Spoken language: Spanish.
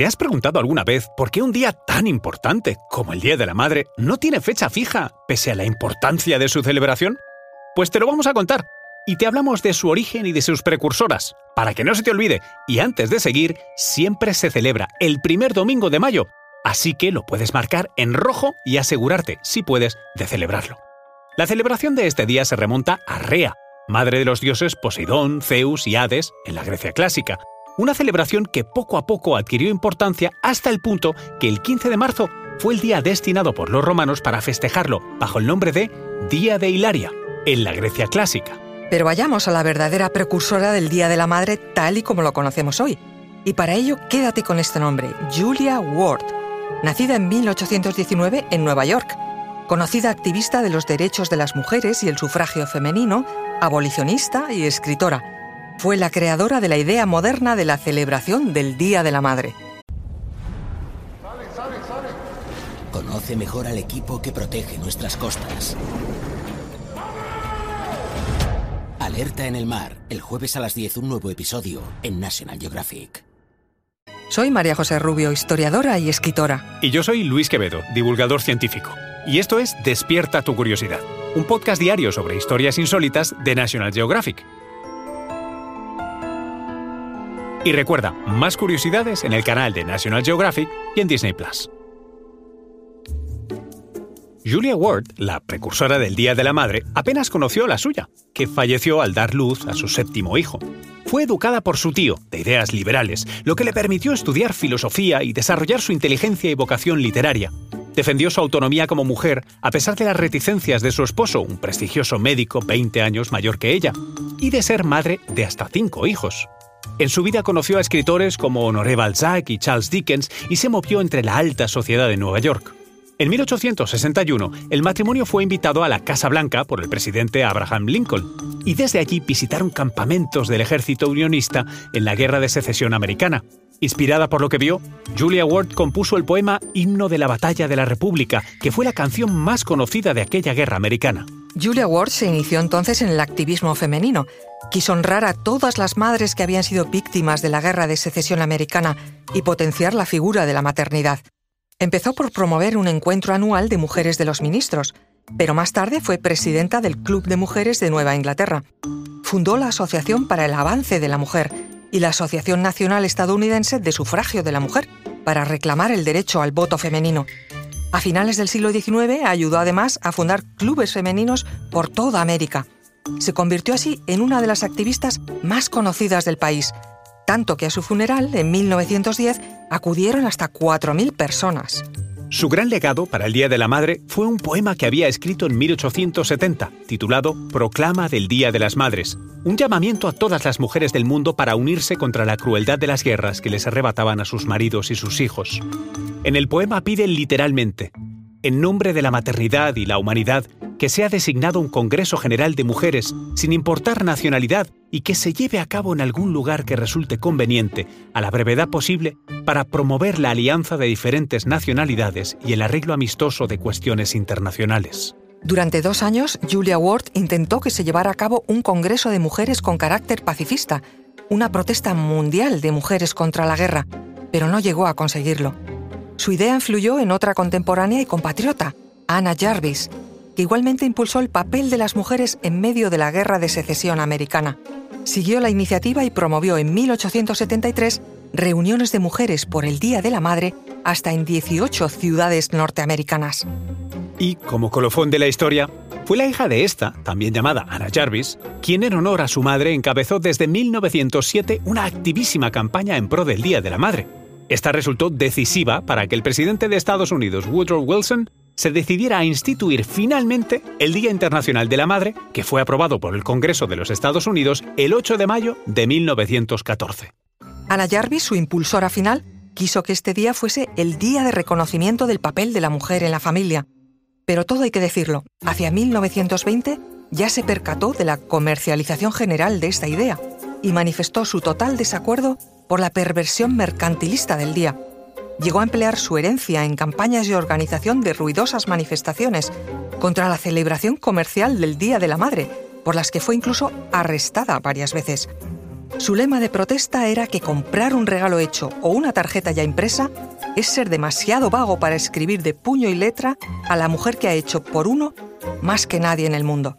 ¿Te has preguntado alguna vez por qué un día tan importante como el Día de la Madre no tiene fecha fija, pese a la importancia de su celebración? Pues te lo vamos a contar. Y te hablamos de su origen y de sus precursoras, para que no se te olvide. Y antes de seguir, siempre se celebra el primer domingo de mayo, así que lo puedes marcar en rojo y asegurarte, si puedes, de celebrarlo. La celebración de este día se remonta a Rea, madre de los dioses Poseidón, Zeus y Hades en la Grecia clásica, una celebración que poco a poco adquirió importancia hasta el punto que el 15 de marzo fue el día destinado por los romanos para festejarlo bajo el nombre de Día de Hilaria, en la Grecia clásica. Pero vayamos a la verdadera precursora del Día de la Madre tal y como lo conocemos hoy. Y para ello quédate con este nombre, Julia Ward, nacida en 1819 en Nueva York, conocida activista de los derechos de las mujeres y el sufragio femenino, abolicionista y escritora fue la creadora de la idea moderna de la celebración del Día de la Madre. Conoce mejor al equipo que protege nuestras costas. Alerta en el mar, el jueves a las 10 un nuevo episodio en National Geographic. Soy María José Rubio, historiadora y escritora. Y yo soy Luis Quevedo, divulgador científico. Y esto es Despierta tu curiosidad, un podcast diario sobre historias insólitas de National Geographic y recuerda, más curiosidades en el canal de National Geographic y en Disney Plus. Julia Ward, la precursora del Día de la Madre, apenas conoció la suya, que falleció al dar luz a su séptimo hijo. Fue educada por su tío, de ideas liberales, lo que le permitió estudiar filosofía y desarrollar su inteligencia y vocación literaria. Defendió su autonomía como mujer a pesar de las reticencias de su esposo, un prestigioso médico 20 años mayor que ella, y de ser madre de hasta cinco hijos. En su vida conoció a escritores como Honoré Balzac y Charles Dickens y se movió entre la alta sociedad de Nueva York. En 1861, el matrimonio fue invitado a la Casa Blanca por el presidente Abraham Lincoln, y desde allí visitaron campamentos del ejército unionista en la Guerra de Secesión Americana. Inspirada por lo que vio, Julia Ward compuso el poema Himno de la Batalla de la República, que fue la canción más conocida de aquella guerra americana. Julia Ward se inició entonces en el activismo femenino. Quiso honrar a todas las madres que habían sido víctimas de la Guerra de Secesión Americana y potenciar la figura de la maternidad. Empezó por promover un encuentro anual de mujeres de los ministros, pero más tarde fue presidenta del Club de Mujeres de Nueva Inglaterra. Fundó la Asociación para el Avance de la Mujer y la Asociación Nacional Estadounidense de Sufragio de la Mujer para reclamar el derecho al voto femenino. A finales del siglo XIX ayudó además a fundar clubes femeninos por toda América. Se convirtió así en una de las activistas más conocidas del país, tanto que a su funeral, en 1910, acudieron hasta 4.000 personas. Su gran legado para el Día de la Madre fue un poema que había escrito en 1870, titulado Proclama del Día de las Madres, un llamamiento a todas las mujeres del mundo para unirse contra la crueldad de las guerras que les arrebataban a sus maridos y sus hijos. En el poema pide literalmente, en nombre de la maternidad y la humanidad, que sea designado un Congreso General de Mujeres, sin importar nacionalidad, y que se lleve a cabo en algún lugar que resulte conveniente, a la brevedad posible, para promover la alianza de diferentes nacionalidades y el arreglo amistoso de cuestiones internacionales. Durante dos años, Julia Ward intentó que se llevara a cabo un Congreso de Mujeres con carácter pacifista, una protesta mundial de mujeres contra la guerra, pero no llegó a conseguirlo. Su idea influyó en otra contemporánea y compatriota, Anna Jarvis, que igualmente impulsó el papel de las mujeres en medio de la Guerra de Secesión americana. Siguió la iniciativa y promovió en 1873 reuniones de mujeres por el Día de la Madre hasta en 18 ciudades norteamericanas. Y, como colofón de la historia, fue la hija de esta, también llamada Anna Jarvis, quien en honor a su madre encabezó desde 1907 una activísima campaña en pro del Día de la Madre. Esta resultó decisiva para que el presidente de Estados Unidos, Woodrow Wilson, se decidiera a instituir finalmente el Día Internacional de la Madre, que fue aprobado por el Congreso de los Estados Unidos el 8 de mayo de 1914. Anna Jarvis, su impulsora final, quiso que este día fuese el día de reconocimiento del papel de la mujer en la familia. Pero todo hay que decirlo, hacia 1920 ya se percató de la comercialización general de esta idea y manifestó su total desacuerdo por la perversión mercantilista del día llegó a emplear su herencia en campañas de organización de ruidosas manifestaciones contra la celebración comercial del Día de la Madre, por las que fue incluso arrestada varias veces. Su lema de protesta era que comprar un regalo hecho o una tarjeta ya impresa es ser demasiado vago para escribir de puño y letra a la mujer que ha hecho por uno más que nadie en el mundo.